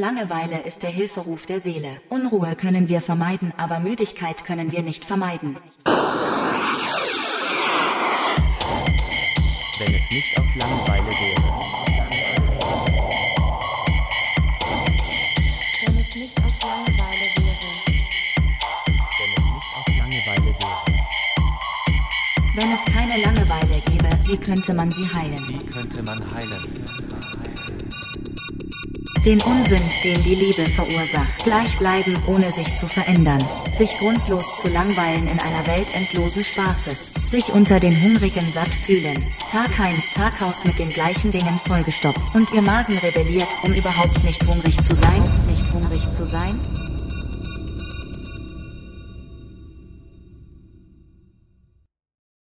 Langeweile ist der Hilferuf der Seele. Unruhe können wir vermeiden, aber Müdigkeit können wir nicht vermeiden. Wenn es nicht aus Langeweile wäre. Wenn es nicht aus Langeweile wäre. Wenn es nicht aus Langeweile wäre. Wenn es keine Langeweile gäbe, wie könnte man sie heilen? Wie könnte man heilen? Den Unsinn, den die Liebe verursacht, gleich bleiben, ohne sich zu verändern, sich grundlos zu langweilen in einer Welt endlosen Spaßes, sich unter den Hungrigen satt fühlen, Tag ein, Tag aus mit den gleichen Dingen vollgestopft. Und ihr Magen rebelliert, um überhaupt nicht hungrig zu sein, nicht hungrig zu sein?